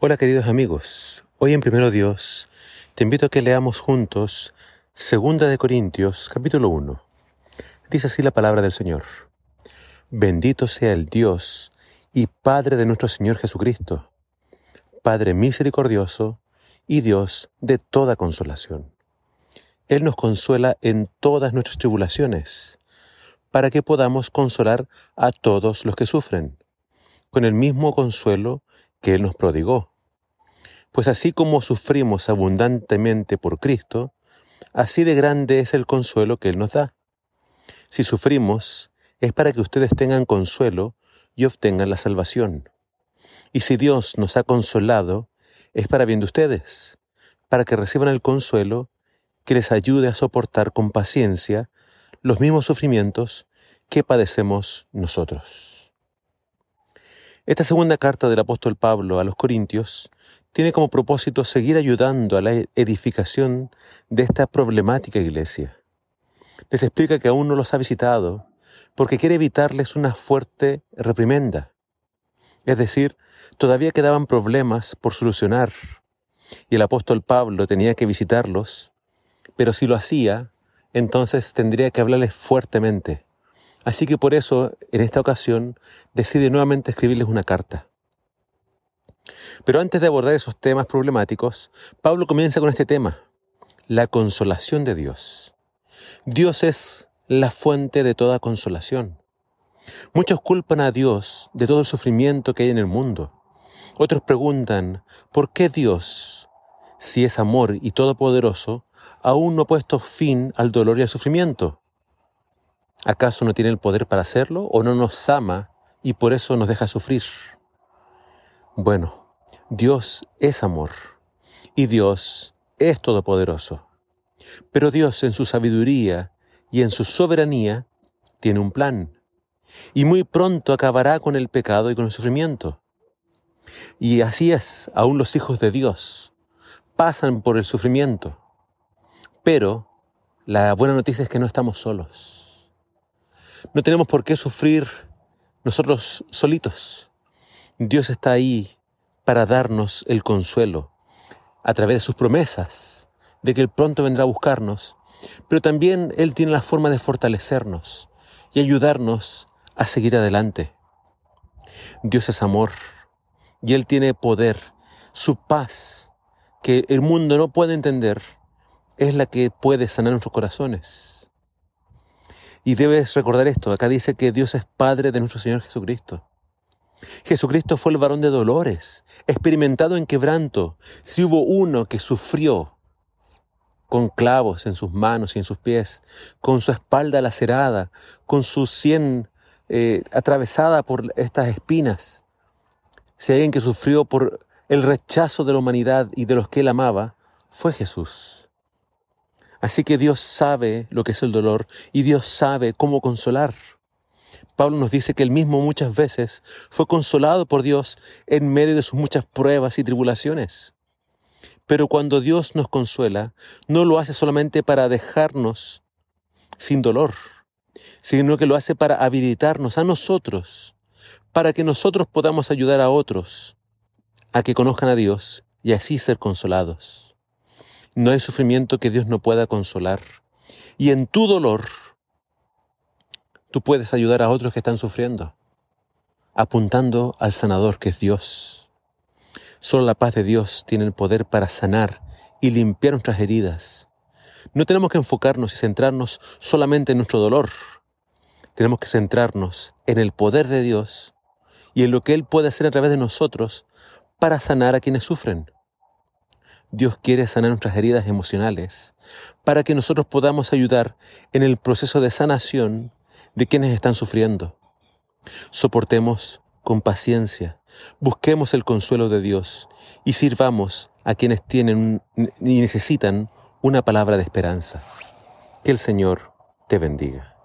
Hola queridos amigos, hoy en Primero Dios te invito a que leamos juntos Segunda de Corintios capítulo 1. Dice así la palabra del Señor. Bendito sea el Dios y Padre de nuestro Señor Jesucristo, Padre misericordioso y Dios de toda consolación. Él nos consuela en todas nuestras tribulaciones, para que podamos consolar a todos los que sufren, con el mismo consuelo Él nos prodigó. Pues así como sufrimos abundantemente por Cristo, así de grande es el consuelo que Él nos da. Si sufrimos, es para que ustedes tengan consuelo y obtengan la salvación. Y si Dios nos ha consolado, es para bien de ustedes, para que reciban el consuelo que les ayude a soportar con paciencia los mismos sufrimientos que padecemos nosotros. Esta segunda carta del apóstol Pablo a los Corintios tiene como propósito seguir ayudando a la edificación de esta problemática iglesia. Les explica que aún no los ha visitado porque quiere evitarles una fuerte reprimenda. Es decir, todavía quedaban problemas por solucionar y el apóstol Pablo tenía que visitarlos, pero si lo hacía, entonces tendría que hablarles fuertemente. Así que por eso, en esta ocasión, decide nuevamente escribirles una carta. Pero antes de abordar esos temas problemáticos, Pablo comienza con este tema, la consolación de Dios. Dios es la fuente de toda consolación. Muchos culpan a Dios de todo el sufrimiento que hay en el mundo. Otros preguntan, ¿por qué Dios, si es amor y todopoderoso, aún no ha puesto fin al dolor y al sufrimiento? ¿Acaso no tiene el poder para hacerlo o no nos ama y por eso nos deja sufrir? Bueno, Dios es amor y Dios es todopoderoso. Pero Dios en su sabiduría y en su soberanía tiene un plan y muy pronto acabará con el pecado y con el sufrimiento. Y así es, aún los hijos de Dios pasan por el sufrimiento. Pero la buena noticia es que no estamos solos. No tenemos por qué sufrir nosotros solitos. Dios está ahí para darnos el consuelo a través de sus promesas, de que pronto vendrá a buscarnos, pero también Él tiene la forma de fortalecernos y ayudarnos a seguir adelante. Dios es amor y Él tiene poder, su paz, que el mundo no puede entender, es la que puede sanar nuestros corazones. Y debes recordar esto, acá dice que Dios es Padre de nuestro Señor Jesucristo. Jesucristo fue el varón de dolores, experimentado en quebranto. Si hubo uno que sufrió con clavos en sus manos y en sus pies, con su espalda lacerada, con su sien eh, atravesada por estas espinas, si alguien que sufrió por el rechazo de la humanidad y de los que él amaba, fue Jesús. Así que Dios sabe lo que es el dolor y Dios sabe cómo consolar. Pablo nos dice que él mismo muchas veces fue consolado por Dios en medio de sus muchas pruebas y tribulaciones. Pero cuando Dios nos consuela, no lo hace solamente para dejarnos sin dolor, sino que lo hace para habilitarnos a nosotros, para que nosotros podamos ayudar a otros a que conozcan a Dios y así ser consolados. No hay sufrimiento que Dios no pueda consolar. Y en tu dolor, tú puedes ayudar a otros que están sufriendo, apuntando al sanador que es Dios. Solo la paz de Dios tiene el poder para sanar y limpiar nuestras heridas. No tenemos que enfocarnos y centrarnos solamente en nuestro dolor. Tenemos que centrarnos en el poder de Dios y en lo que Él puede hacer a través de nosotros para sanar a quienes sufren. Dios quiere sanar nuestras heridas emocionales para que nosotros podamos ayudar en el proceso de sanación de quienes están sufriendo. Soportemos con paciencia, busquemos el consuelo de Dios y sirvamos a quienes tienen y necesitan una palabra de esperanza. Que el Señor te bendiga.